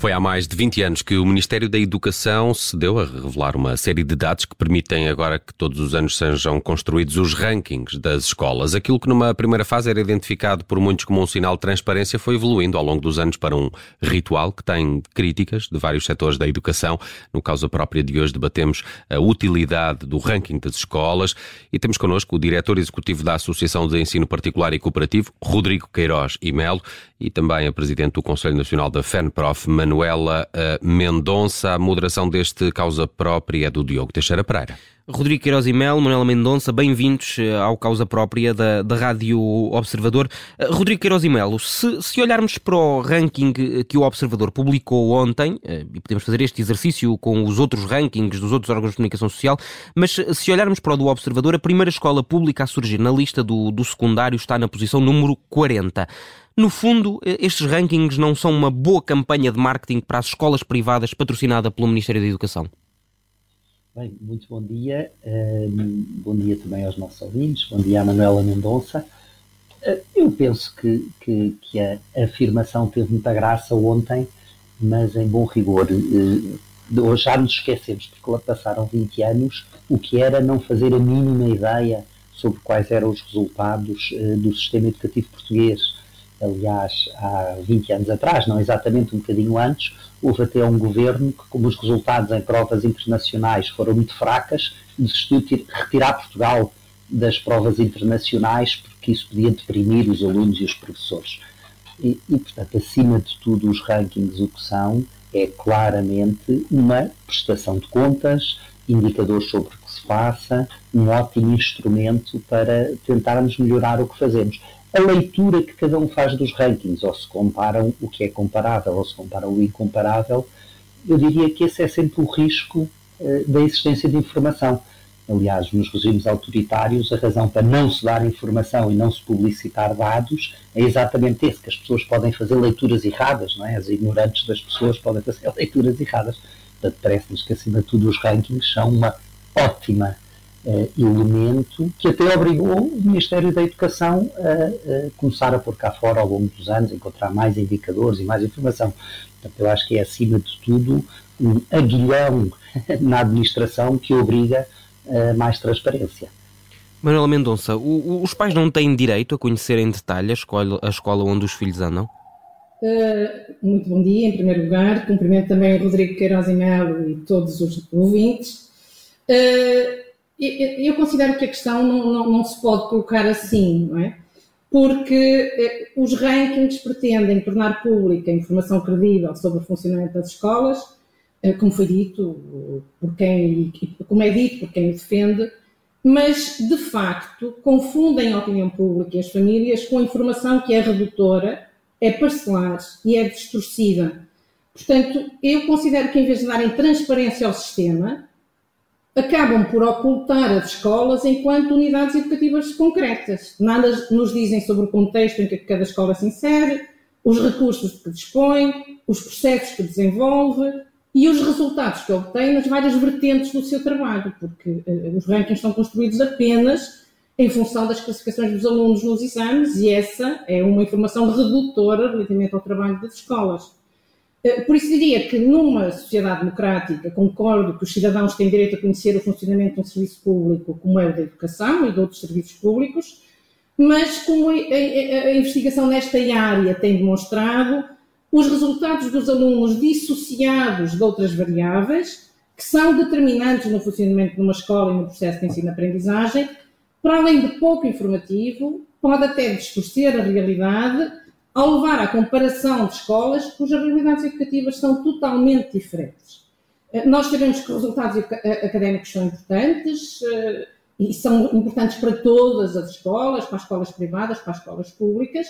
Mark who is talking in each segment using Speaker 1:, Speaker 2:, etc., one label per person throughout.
Speaker 1: Foi há mais de 20 anos que o Ministério da Educação se deu a revelar uma série de dados que permitem agora que todos os anos sejam construídos os rankings das escolas. Aquilo que numa primeira fase era identificado por muitos como um sinal de transparência foi evoluindo ao longo dos anos para um ritual que tem críticas de vários setores da educação. No causa própria de hoje debatemos a utilidade do ranking das escolas e temos connosco o diretor executivo da Associação de Ensino Particular e Cooperativo, Rodrigo Queiroz e Melo, e também a presidente do Conselho Nacional da FENPROF, Manuela uh, Mendonça. A moderação deste causa própria é do Diogo Teixeira Pereira.
Speaker 2: Rodrigo Queiroz e Melo, Manuela Mendonça, bem-vindos eh, ao Causa Própria da, da Rádio Observador. Uh, Rodrigo Queiroz e Melo, se, se, olharmos para o ranking que o Observador publicou ontem, e podemos fazer este exercício com os outros rankings dos outros órgãos de comunicação social, mas se olharmos para o do Observador, a primeira escola pública a surgir na lista do, do secundário está na posição número 40. No fundo, estes rankings não são uma boa campanha de marketing para as escolas privadas patrocinada pelo Ministério da Educação?
Speaker 3: Bem, muito bom dia. Um, bom dia também aos nossos ouvintes. Bom dia à Manuela Mendonça. Uh, eu penso que, que, que, a afirmação teve muita graça ontem, mas em bom rigor. Uh, já nos esquecemos, porque lá passaram 20 anos, o que era não fazer a mínima ideia sobre quais eram os resultados do sistema educativo português aliás, há 20 anos atrás, não exatamente um bocadinho antes, houve até um governo que, como os resultados em provas internacionais foram muito fracas, decidiu retirar Portugal das provas internacionais porque isso podia deprimir os alunos e os professores. E, e, portanto, acima de tudo, os rankings o que são é claramente uma prestação de contas, indicadores sobre o que se passa, um ótimo instrumento para tentarmos melhorar o que fazemos a leitura que cada um faz dos rankings, ou se comparam o que é comparável, ou se comparam o incomparável, eu diria que esse é sempre o risco uh, da existência de informação. Aliás, nos regimes autoritários, a razão para não se dar informação e não se publicitar dados é exatamente esse, que as pessoas podem fazer leituras erradas, não é? As ignorantes das pessoas podem fazer leituras erradas. Portanto, parece-nos que, acima de tudo, os rankings são uma ótima uh, elemento que até obrigou o Ministério da Educação a, a, começar a pôr cá fora ao longo dos anos, encontrar mais indicadores e mais informação. Portanto, eu acho que é, acima de tudo, um aguilhão na administração que obriga a mais transparência.
Speaker 2: Manuela Mendonça, o, o, os pais não têm direito a conhecer em detalhe a escola, a escola onde os filhos andam?
Speaker 4: Uh, muito bom dia, em primeiro lugar. Cumprimento também o Rodrigo Queiroz e Melo e todos os ouvintes. Uh, eu considero que a questão não, não, não, se pode colocar assim, não é? Porque eh, os rankings pretendem tornar pública informação credível sobre o funcionamento das escolas, eh, como foi dito, por quem, como é dito por quem o defende, mas de facto confundem a opinião pública e as famílias com informação que é redutora, é parcelar e é distorcida. Portanto, eu considero que em vez de darem transparência ao sistema, acabam por ocultar as escolas enquanto unidades educativas concretas. Nada nos dizem sobre o contexto em que cada escola se insere, os recursos que dispõe, os processos que desenvolve e os resultados que obtém nas várias vertentes do seu trabalho, porque uh, os rankings são construídos apenas em função das classificações dos alunos nos exames e essa é uma informação redutora relativamente ao trabalho das escolas. Eh, por isso diria que numa sociedade democrática concordo que os cidadãos têm direito a conhecer o funcionamento de um serviço público como é o da educação e de outros serviços públicos, mas como a, investigação nesta área tem demonstrado, os resultados dos alunos dissociados de outras variáveis, que são determinantes no funcionamento de uma escola e no processo de ensino-aprendizagem, para além de pouco informativo, pode até distorcer a realidade ao levar à comparação de escolas cujas realidades educativas são totalmente diferentes. Eh, nós sabemos que os resultados académicos são importantes eh, e são importantes para todas as escolas, para as escolas privadas, para as escolas públicas,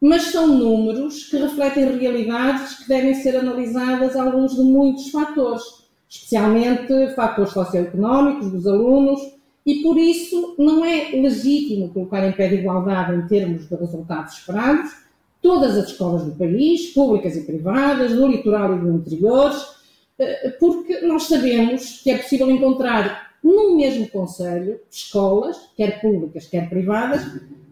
Speaker 4: mas são números que refletem realidades que devem ser analisadas à luz de muitos fatores, especialmente fatores socioeconómicos dos alunos, e por isso não é legítimo colocar em pé de igualdade em termos de resultados esperados todas as escolas do país, públicas e privadas, do litoral e do interior, eh, porque nós sabemos que é possível encontrar no mesmo Conselho escolas, quer públicas, quer privadas,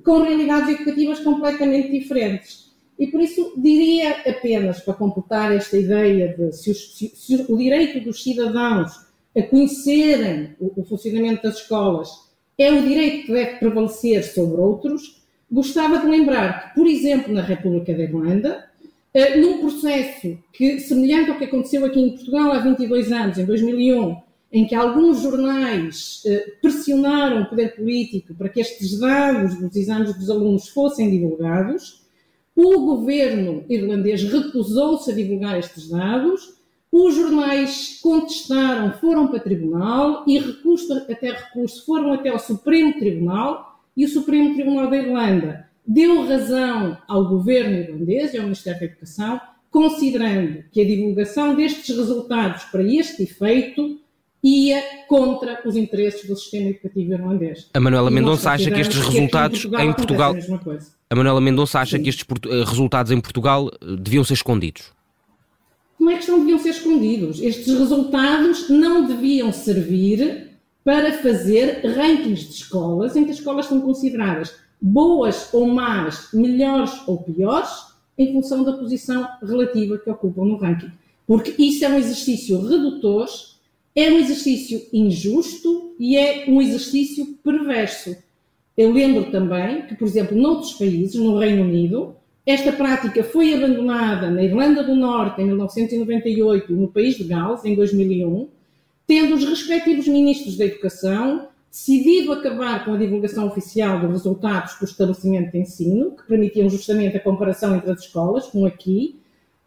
Speaker 4: com realidades educativas completamente diferentes. E por isso diria apenas, para completar esta ideia de se, os, se, se o direito dos cidadãos a conhecerem o, o, funcionamento das escolas é o direito que deve prevalecer sobre outros, gostava de lembrar que, por exemplo, na República da Irlanda, eh, num processo que, semelhante ao que aconteceu aqui em Portugal há 22 anos, em 2001, em que alguns jornais eh, pressionaram o poder político para que estes dados dos exames dos alunos fossem divulgados, o governo irlandês recusou-se a divulgar estes dados, os jornais contestaram, foram para tribunal e recurso até recurso foram até ao Supremo Tribunal e o Supremo Tribunal da Irlanda deu razão ao governo irlandês e ao Ministério da Educação, considerando que a divulgação destes resultados para este efeito ia contra os interesses do sistema educativo irlandês.
Speaker 2: A Manuela Mendonça acha que estes resultados que em Portugal, em Portugal a, a Manuela Mendonça acha Sim. que estes eh, resultados em Portugal eh, deviam ser escondidos.
Speaker 4: Não é que não deviam ser escondidos. Estes resultados não deviam servir para fazer rankings de escolas em que as escolas são consideradas boas ou más, melhores ou piores, em função da posição relativa que ocupam no ranking. Porque isso é um exercício redutor é um exercício injusto e é um exercício perverso. Eu lembro também que, por exemplo, noutros países, no Reino Unido, esta prática foi abandonada na Irlanda do Norte em 1998 e no país de Gales em 2001, tendo os respectivos ministros da Educação decidido acabar com a divulgação oficial dos resultados do estabelecimento de ensino, que permitiam justamente a comparação entre as escolas, como aqui,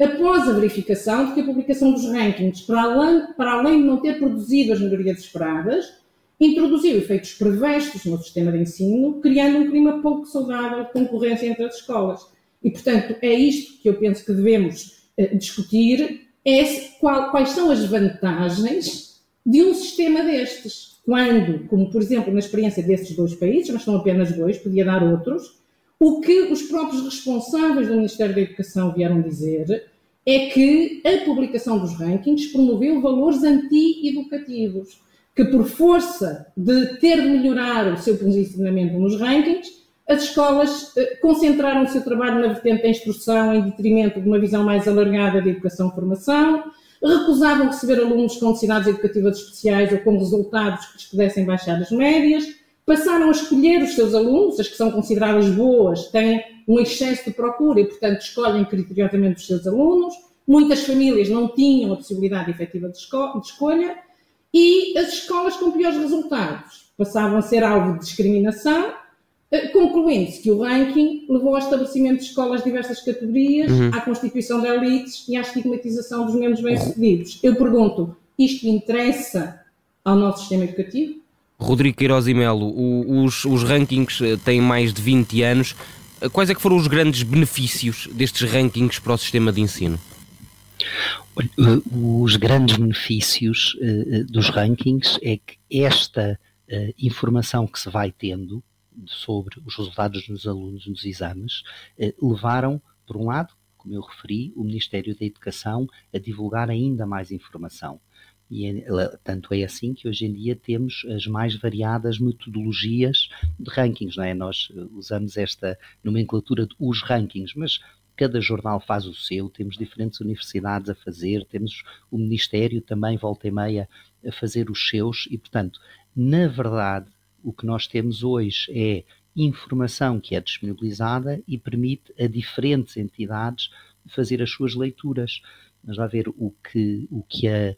Speaker 4: após a verificação de que a publicação dos rankings, para além, para além de não ter produzido as melhorias esperadas, introduziu efeitos perversos no sistema de ensino, criando um clima pouco saudável de concorrência entre as escolas. E, portanto, é isto que eu penso que devemos uh, discutir, é qual, quais são as vantagens de um sistema destes. Quando, como por exemplo na experiência desses dois países, mas são apenas dois, podia dar outros, o que os próprios responsáveis do Ministério da Educação vieram dizer é que a publicação dos rankings promoveu valores anti-educativos, que por força de ter de melhorar o seu posicionamento nos rankings, as escolas eh, concentraram o seu trabalho na vertente da instrução em detrimento de uma visão mais alargada de educação-formação, recusavam receber alunos com necessidades educativas especiais ou com resultados que lhes pudessem baixar as médias, passaram a escolher os seus alunos, as que são consideradas boas, têm um excesso de procura e, portanto, escolhem criteriosamente os seus alunos. Muitas famílias não tinham a possibilidade efetiva de, de escolha e as escolas com piores resultados passavam a ser alvo de discriminação, concluindo-se que o ranking levou ao estabelecimento de escolas de diversas categorias, uhum. à constituição de elites e à estigmatização dos menos bem-sucedidos. Eu pergunto, isto interessa ao nosso sistema educativo?
Speaker 2: Rodrigo Queiroz e Melo, os, os rankings eh, têm mais de 20 anos. Eh, quais é que foram os grandes benefícios destes rankings para o sistema de ensino?
Speaker 3: Eh, os grandes benefícios dos rankings é que esta informação que se vai tendo sobre os resultados dos alunos nos exames levaram, por um lado, como eu referi, o Ministério da Educação a divulgar ainda mais informação. E é, tanto é assim que hoje em dia temos as mais variadas metodologias de rankings, não é? Nós eh, usamos esta nomenclatura de os rankings, mas cada jornal faz o seu, temos diferentes universidades a fazer, temos o Ministério também, volta e meia, a fazer os seus, e portanto, na verdade, o que nós temos hoje é informação que é disponibilizada e permite a diferentes entidades fazer as suas leituras. Mas vai ver o que, o que a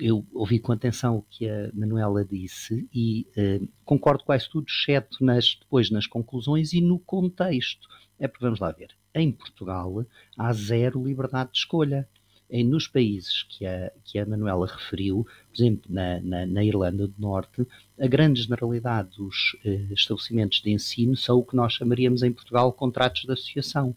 Speaker 3: eu ouvi com atenção o que a Manuela disse e uh, concordo quase tudo, exceto nas, depois nas conclusões e no contexto. É porque vamos lá ver. Em Portugal há zero liberdade de escolha. Nos países que a, que a Manuela referiu, por exemplo, na, na, na Irlanda do Norte, a grande generalidade dos uh, estabelecimentos de ensino são o que nós chamaríamos em Portugal contratos de associação.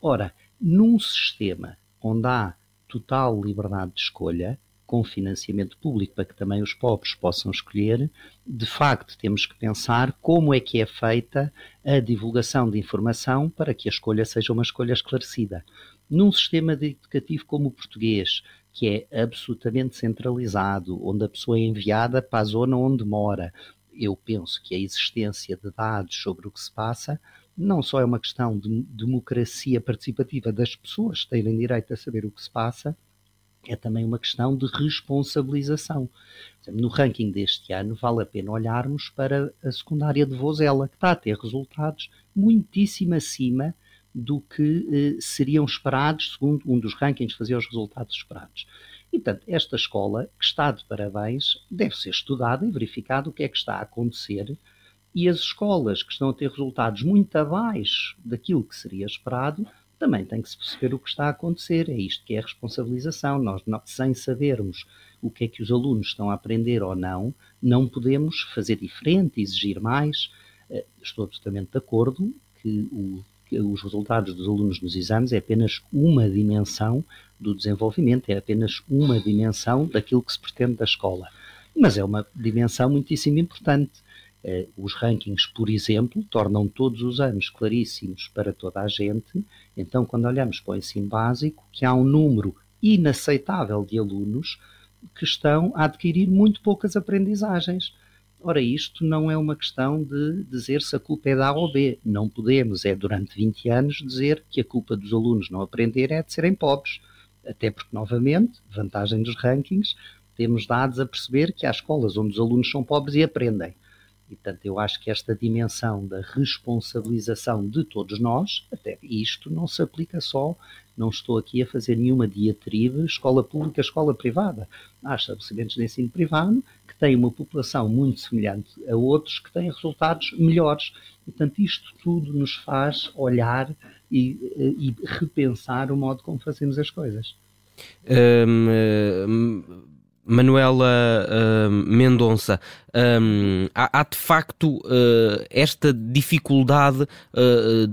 Speaker 3: Ora, num sistema onde há total liberdade de escolha, com financiamento público para que também os pobres possam escolher, de facto temos que pensar como é que é feita a divulgação de informação para que a escolha seja uma escolha esclarecida. Num sistema educativo como o português, que é absolutamente centralizado, onde a pessoa é enviada para a zona onde mora, eu penso que a existência de dados sobre o que se passa não só é uma questão de democracia participativa das pessoas terem direito a saber o que se passa, é também uma questão de responsabilização. No ranking deste ano, vale a pena olharmos para a secundária de Vozela, que está a ter resultados muitíssimo acima do que eh, seriam esperados, segundo um dos rankings fazia os resultados esperados. E, portanto, esta escola, que está de parabéns, deve ser estudada e verificado o que é que está a acontecer. E as escolas que estão a ter resultados muito abaixo daquilo que seria esperado, também tem que se perceber o que está a acontecer. É isto que é a responsabilização. Nós, sem sabermos o que é que os alunos estão a aprender ou não, não podemos fazer diferente, exigir mais. Eh, estou absolutamente de acordo que o os resultados dos alunos nos exames é apenas uma dimensão do desenvolvimento, é apenas uma dimensão daquilo que se pretende da escola. Mas é uma dimensão muitíssimo importante. Eh, os rankings, por exemplo, tornam todos os anos claríssimos para toda a gente. Então, quando olhamos para o ensino básico, que há um número inaceitável de alunos que estão a adquirir muito poucas aprendizagens. Ora, isto não é uma questão de dizer se a culpa é da A ou B. Não podemos, é durante 20 anos, dizer que a culpa dos alunos não aprender é de serem pobres. Até porque, novamente, vantagem dos rankings, temos dados a perceber que há escolas onde os alunos são pobres e aprendem. E, portanto, eu acho que esta dimensão da responsabilização de todos nós, até isto não se aplica só, não estou aqui a fazer nenhuma diatribe escola pública, escola privada. Há estabelecimentos de ensino privado que têm uma população muito semelhante a outros que têm resultados melhores. E, portanto, isto tudo nos faz olhar e, e repensar o modo como fazemos as coisas.
Speaker 2: Um, um Manuela uh, Mendonça, um, há, há, de facto uh, esta dificuldade uh,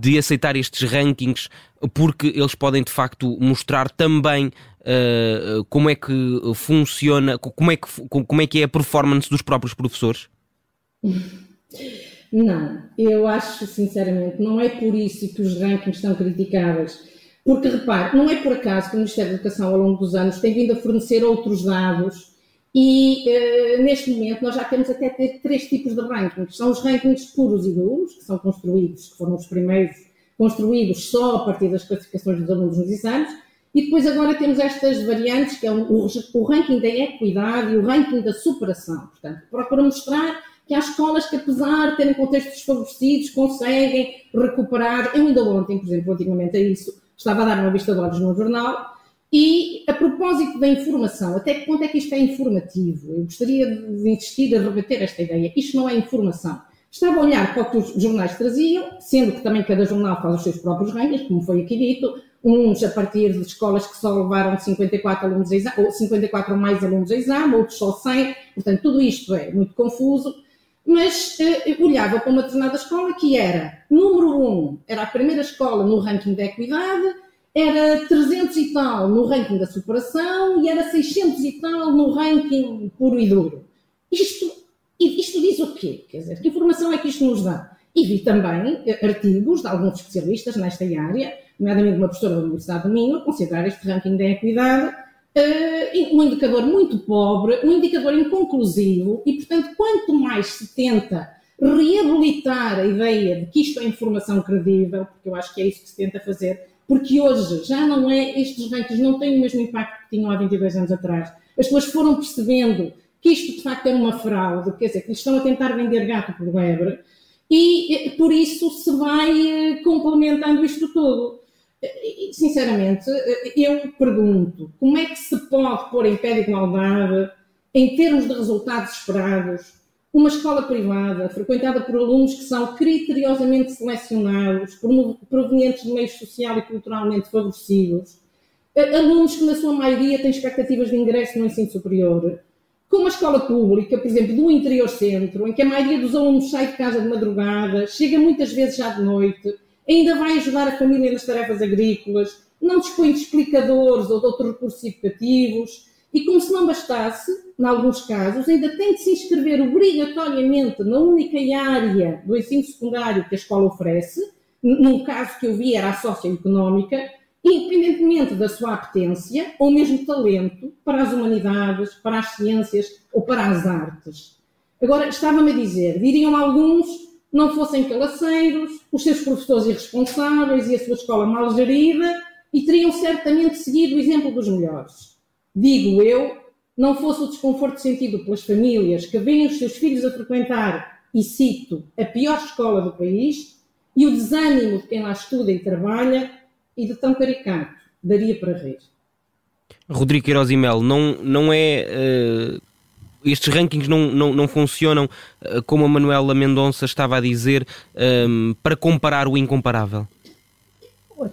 Speaker 2: de aceitar estes rankings porque eles podem de facto mostrar também como é que funciona, como é que, como é que é a performance dos próprios professores?
Speaker 4: Não, eu acho sinceramente, não é por isso que os rankings são criticáveis porque, repare, não é por acaso que o Ministério da Educação, ao longo dos anos, tem vindo a fornecer outros dados e, uh, neste momento, nós já temos até três tipos de rankings. São os rankings puros e duros, que são construídos, que foram os primeiros construídos só a partir das classificações dos alunos nos exames, e depois agora temos estas variantes, que é o, o ranking da equidade e o ranking da superação. Portanto, procura mostrar que há escolas que, apesar de terem contextos desfavorecidos, conseguem recuperar. Eu ainda ontem, por exemplo, relativamente a isso, estava a dar uma vista de olhos no jornal, e a propósito da informação, até que ponto é que isto é informativo? Eu gostaria de insistir a rebater esta ideia. Isto não é informação. Estava a olhar para o que os jornais traziam, sendo que também cada jornal faz os seus próprios rankings, como foi aqui dito, uns a partir de escolas que só levaram 54 alunos a exame, ou 54 ou mais alunos a exame, outros só 100, portanto tudo isto é muito confuso, mas eh, olhava para uma determinada escola que era, número 1, um, era a primeira escola no ranking da equidade, era 300 e tal no ranking da superação e era 600 e tal no ranking puro e duro. Isto, isto diz o quê? Quer dizer, que informação é que isto nos dá? E vi também eh, artigos de alguns especialistas nesta área, nomeadamente uma professora da Universidade do Minho, considerar este ranking da equidade uh, um indicador muito pobre, um indicador inconclusivo e, portanto, quanto mais se tenta reabilitar a ideia de que isto é informação credível, porque eu acho que é isso que se tenta fazer, porque hoje já não é, estes rankings não têm o mesmo impacto que tinham há 22 anos atrás. As pessoas foram percebendo que isto de facto é uma fraude, quer dizer, que estão a tentar vender gato por lebre, e por isso se vai eh, complementando isto tudo. Sinceramente, eu pergunto, como é que se pode pôr em pé de igualdade, em termos de resultados esperados, uma escola privada frequentada por alunos que são criteriosamente selecionados, provenientes de meios social e culturalmente favorecidos, alunos que na sua maioria têm expectativas de ingresso no ensino superior, com uma escola pública, por exemplo, do interior centro, em que a maioria dos alunos sai de casa de madrugada, chega muitas vezes já de noite, ainda vai ajudar a família nas tarefas agrícolas, não dispõe de explicadores ou de outros recursos educativos, e como se não bastasse, em alguns casos, ainda tem de se inscrever obrigatoriamente na única área do ensino secundário que a escola oferece, num caso que eu vi era a socioeconómica, independentemente da sua apetência ou mesmo talento para as humanidades, para as ciências ou para as artes. Agora, estava-me a dizer, diriam alguns, não fossem calaceiros, os seus professores irresponsáveis e a sua escola mal gerida, e teriam certamente seguido o exemplo dos melhores. Digo eu, não fosse o desconforto sentido pelas famílias que veem os seus filhos a frequentar, e cito, a pior escola do país, e o desânimo de quem lá estuda e trabalha, e de tão caricato, daria para rir.
Speaker 2: Rodrigo Queiroz e Mel, não, não é. Uh, estes rankings não, não, não funcionam, uh, como a Manuela Mendonça estava a dizer, um, para comparar o incomparável?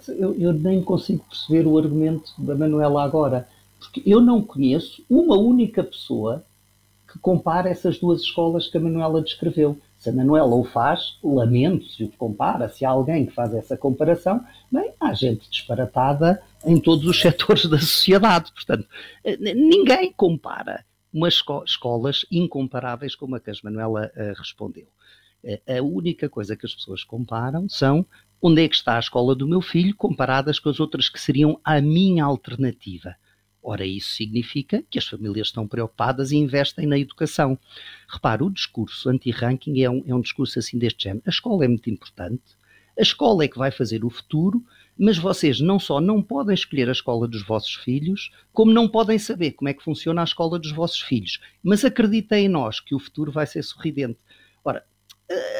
Speaker 3: Eu, eu, nem consigo perceber o argumento da Manuela agora, porque eu não conheço uma única pessoa que compara essas duas escolas que a Manuela descreveu. Se a Manuela o faz, lamento se o compara, se há alguém que faz essa comparação, bem, há gente disparatada em todos os setores da sociedade. Portanto, eh, ninguém compara umas esco escolas incomparáveis como a que Manuela uh, respondeu. Uh, a única coisa que as pessoas comparam são onde é que está a escola do meu filho comparadas com as outras que seriam a minha alternativa. Ora, isso significa que as famílias estão preocupadas e investem na educação. Repare, o discurso anti-ranking é um, é um discurso assim deste género. A escola é muito importante, a escola é que vai fazer o futuro, mas vocês não só não podem escolher a escola dos vossos filhos, como não podem saber como é que funciona a escola dos vossos filhos. Mas acreditem em nós que o futuro vai ser sorridente.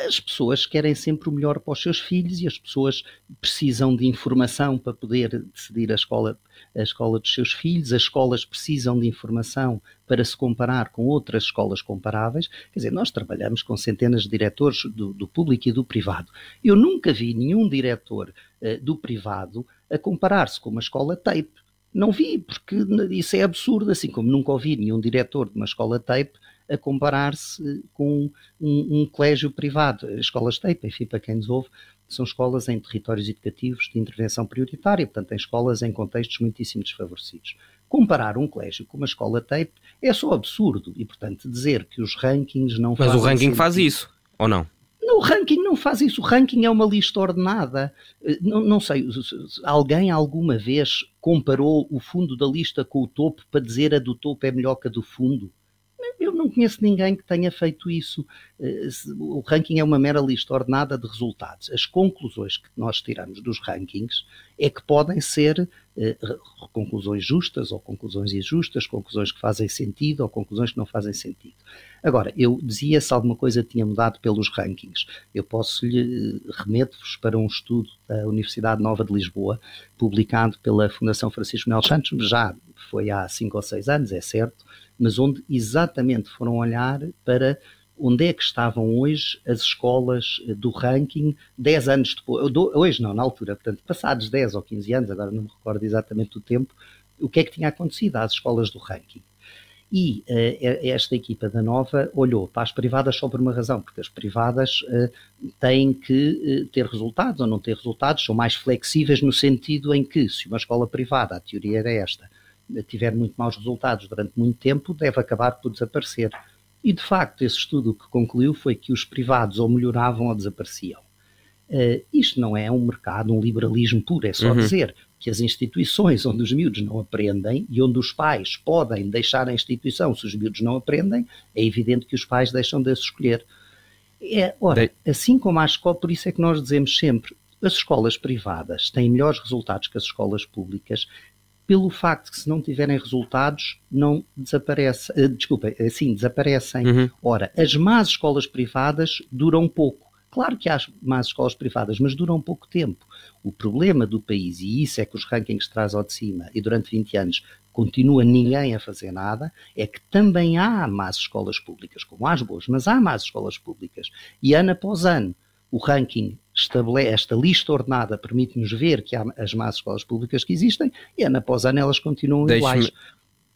Speaker 3: As pessoas querem sempre o melhor para os seus filhos e as pessoas precisam de informação para poder decidir a escola, a escola dos seus filhos, as escolas precisam de informação para se comparar com outras escolas comparáveis. Quer dizer, nós trabalhamos com centenas de diretores do, do público e do privado. Eu nunca vi nenhum diretor uh, do privado a comparar-se com uma escola tape. Não vi, porque isso é absurdo, assim como nunca ouvi nenhum diretor de uma escola tape a comparar-se com um, um, colégio privado. As escolas TAPE, enfim, para quem nos ouve, são escolas em territórios educativos de intervenção prioritária, portanto, em escolas em contextos muitíssimo desfavorecidos. Comparar um colégio com uma escola TAPE é só absurdo e, portanto, dizer que os rankings não
Speaker 2: Mas o ranking sentido. faz isso, ou não?
Speaker 3: o ranking não faz isso. O ranking é uma lista ordenada. Eh, não, não, sei, alguém alguma vez comparou o fundo da lista com o topo para dizer a do topo é melhor que a do fundo? Não conheço ninguém que tenha feito isso. Eh, o ranking é uma mera lista ordenada de resultados. As conclusões que nós tiramos dos rankings é que podem ser conclusões justas ou conclusões injustas, conclusões que fazem sentido ou conclusões que não fazem sentido. Agora, eu dizia se alguma coisa tinha mudado pelos rankings. Eu posso lhe eh, remeto-vos para um estudo da Universidade Nova de Lisboa, publicado pela Fundação Francisco Mel Santos, já foi há cinco ou seis anos, é certo, mas onde exatamente foram olhar para onde é que estavam hoje as escolas eh, do ranking 10 anos depois, hoje não, na altura, portanto, passados 10 ou 15 anos, agora não me recordo exatamente o tempo, o que é que tinha acontecido às escolas do ranking. E uh, esta equipa da Nova olhou para as privadas só por uma razão, porque as privadas uh, têm que uh, ter resultados ou não ter resultados, são mais flexíveis no sentido em que, se uma escola privada, a teoria era esta, tiver muito maus resultados durante muito tempo, deve acabar por desaparecer. E de facto, esse estudo que concluiu foi que os privados ou melhoravam ou desapareciam. Uh, isto não é um mercado, um liberalismo puro, é só uhum. dizer que as instituições onde os miúdos não aprendem e onde os pais podem deixar a instituição se os miúdos não aprendem, é evidente que os pais deixam de escolher. É, ora, assim como a escola, por isso é que nós dizemos sempre, as escolas privadas têm melhores resultados que as escolas públicas, pelo facto que se não tiverem resultados, não desaparece, uh, desculpa, assim, desaparecem. Uhum. Ora, as más escolas privadas duram pouco. Claro que há más escolas privadas, mas duram pouco tempo. O problema do país, e isso é que os rankings traz ao de cima, e durante 20 anos continua ninguém a fazer nada, é que também há más escolas públicas, como há as boas, mas há más escolas públicas. E ano após ano, o ranking esta lista ordenada permite-nos ver que há as más escolas públicas que existem e ano após ano elas continuam iguais.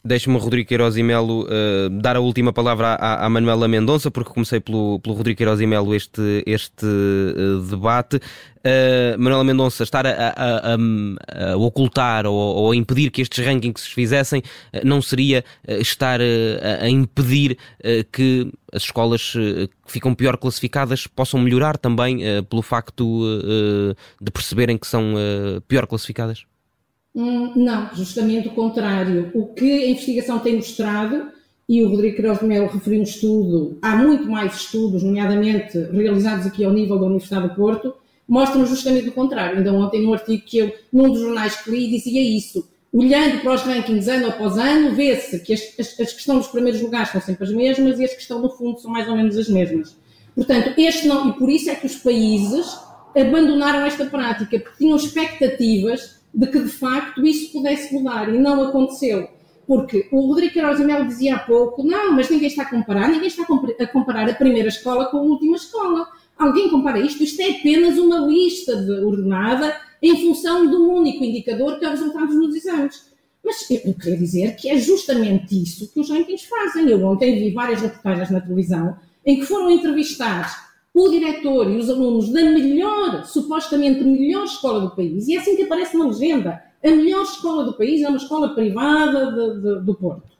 Speaker 2: Deixe-me, Rodrigo Queiroz e Melo, uh, dar a última palavra à, à, Manuela Mendonça, porque comecei pelo, pelo Rodrigo Queiroz e Melo este, este uh, debate. Uh, Manuela Mendonça, estar a, a, a, a ocultar ou, ou, a impedir que estes rankings se fizessem não seria estar a, impedir que as escolas que ficam pior classificadas possam melhorar também pelo facto de perceberem que são pior classificadas?
Speaker 4: Hum, não, justamente o contrário. O que a investigação tem mostrado e o Rodrigo Queiroz de Melo referiu um estudo, há muito mais estudos, nomeadamente realizados aqui ao nível da Universidade do Porto, mostram justamente o contrário. Ainda ontem, num artigo que eu, num dos jornais que li, dizia isso. Olhando para os rankings ano após ano, vê-se que as, as, as que estão nos primeiros lugares são sempre as mesmas e as que estão no fundo são mais ou menos as mesmas. Portanto, este não, e por isso é que os países abandonaram esta prática, porque tinham expectativas de que de facto isso pudesse mudar e não aconteceu. Porque o Rodrigo Queiroz Melo dizia há pouco, não, mas ninguém está a comparar, ninguém está a comparar a primeira escola com a última escola. Alguém compara isto? Isto é apenas uma lista de ordenada em função de um único indicador que é os resultados dos exames. Mas eu queria dizer que é justamente isso que os rankings fazem. Eu ontem vi várias reportagens na televisão em que foram entrevistar o diretor e os alunos da melhor, supostamente melhor escola do país, e é assim que aparece na legenda. A melhor escola do país é uma escola privada de, de, do Porto.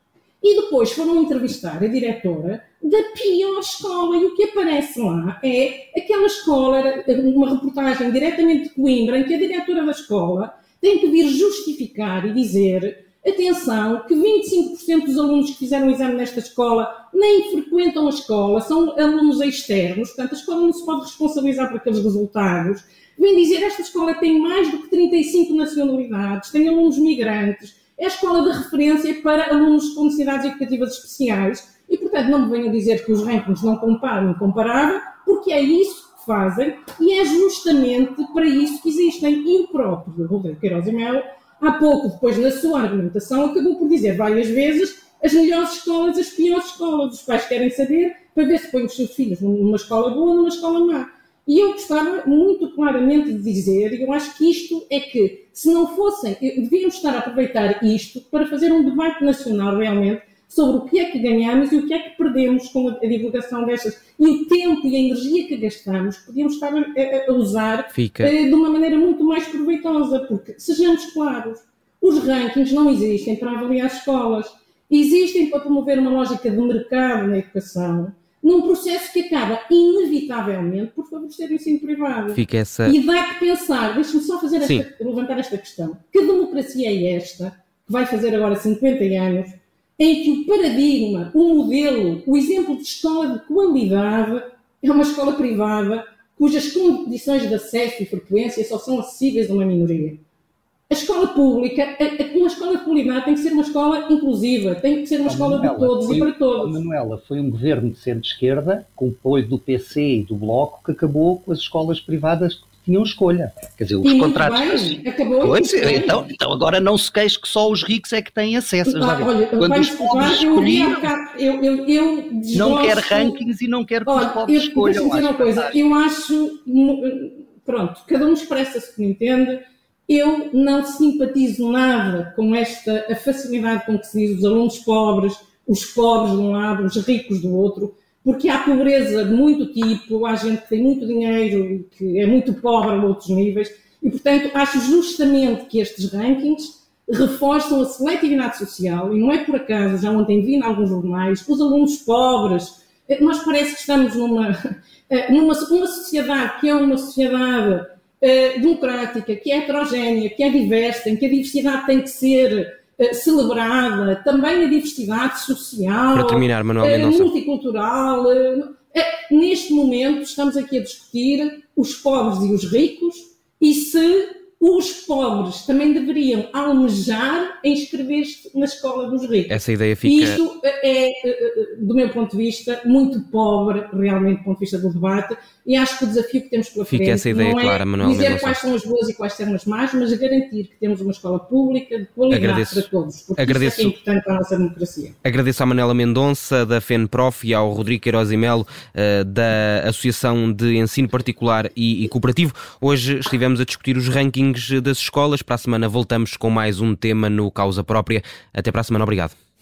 Speaker 4: E depois foram entrevistar a diretora da pior escola, e o que aparece lá é aquela escola, uma reportagem diretamente de Coimbra, em que a diretora da escola tem que vir justificar e dizer Atenção, que 25% dos alunos que fizeram o exame nesta escola nem frequentam a escola, são alunos externos, portanto a escola não se pode responsabilizar por aqueles resultados. Vem dizer, esta escola tem mais do que 35 nacionalidades, tem alunos migrantes, é a escola de referência para alunos com necessidades educativas especiais e, portanto, não me venham dizer que os rankings não comparam incomparável, porque é isso que fazem e é justamente para isso que existem. E o próprio Rodrigo Queiroz e Melo há pouco, depois na sua argumentação, acabou por dizer várias vezes as melhores escolas, as piores escolas. Os pais querem saber para ver se põem os seus filhos numa escola boa ou numa escola má. E eu gostava muito claramente de dizer, e eu acho que isto é que, se não fossem, devíamos estar a aproveitar isto para fazer um debate nacional realmente sobre o que é que ganhamos e o que é que perdemos com a, divulgação destas. E o tempo e a energia que gastamos podíamos estar a, a usar Fica. Eh, de uma maneira muito mais proveitosa, porque, sejamos claros, os rankings não existem para avaliar escolas. Existem para promover uma lógica de mercado na educação, num processo que acaba, inevitavelmente, por favorecer o ensino privado.
Speaker 2: Fica essa...
Speaker 4: E dá que pensar, deixe-me só fazer esta, levantar esta questão. Que democracia é esta, que vai fazer agora 50 anos, em que o paradigma, o modelo, o exemplo de escola de qualidade é uma escola privada cujas condições de acesso e frequência só são acessíveis a uma minoria. A escola pública, uma escola de qualidade tem que ser uma escola inclusiva, tem que ser uma escola Manuela, de todos e para todos.
Speaker 3: Manuela, foi um governo de centro-esquerda, com apoio do PC e do Bloco, que acabou com as escolas privadas tinham escolha. Quer dizer, os e contratos.
Speaker 4: Bem, acabou pois,
Speaker 3: então, então agora não se queixe que só os ricos é que têm acesso.
Speaker 4: Olha, Quando os pobres escolhiam, eu, eu, eu
Speaker 3: não quer rankings e não quer que olha, os pobres escolham.
Speaker 4: dizer uma coisa, eu acho, pronto, cada um expressa-se como entende. Eu não simpatizo nada com esta a facilidade com que se diz os alunos pobres, os pobres de um lado, os ricos do outro porque há pobreza de muito tipo, há gente que tem muito dinheiro e que é muito pobre a outros níveis, e portanto acho justamente que estes rankings reforçam a seletividade social, e não é por acaso, já ontem vi em alguns jornais, os alunos pobres, eh, nós parece que estamos numa, eh, numa uma sociedade que é uma sociedade uh, democrática, que é heterogénea, que é diversa, em que a diversidade tem que ser eh, celebrada, também a diversidade social,
Speaker 2: Para terminar, Manuel
Speaker 4: eh, multicultural. Eh, neste momento estamos aqui a discutir os pobres e os ricos e se os pobres também deveriam almejar inscrever-se na escola dos ricos.
Speaker 2: Essa ideia fica...
Speaker 4: E isto é, do meu ponto de vista, muito pobre, realmente, do ponto de vista do debate, e acho que o desafio que temos pela
Speaker 2: fica
Speaker 4: frente
Speaker 2: essa ideia
Speaker 4: não é
Speaker 2: clara, Manuel
Speaker 4: dizer quais são as boas e quais são as más, mas garantir que temos uma escola pública de qualidade
Speaker 2: Agradeço.
Speaker 4: para todos, porque
Speaker 2: Agradeço.
Speaker 4: isso é importante para a nossa democracia.
Speaker 2: Agradeço à Manela Mendonça, da FENPROF, e ao Rodrigo Queiroz e Melo, eh, da Associação de Ensino Particular e Cooperativo. Hoje estivemos a discutir os rankings das escolas. Para a semana voltamos com mais um tema no Causa Própria. Até para a semana. Obrigado.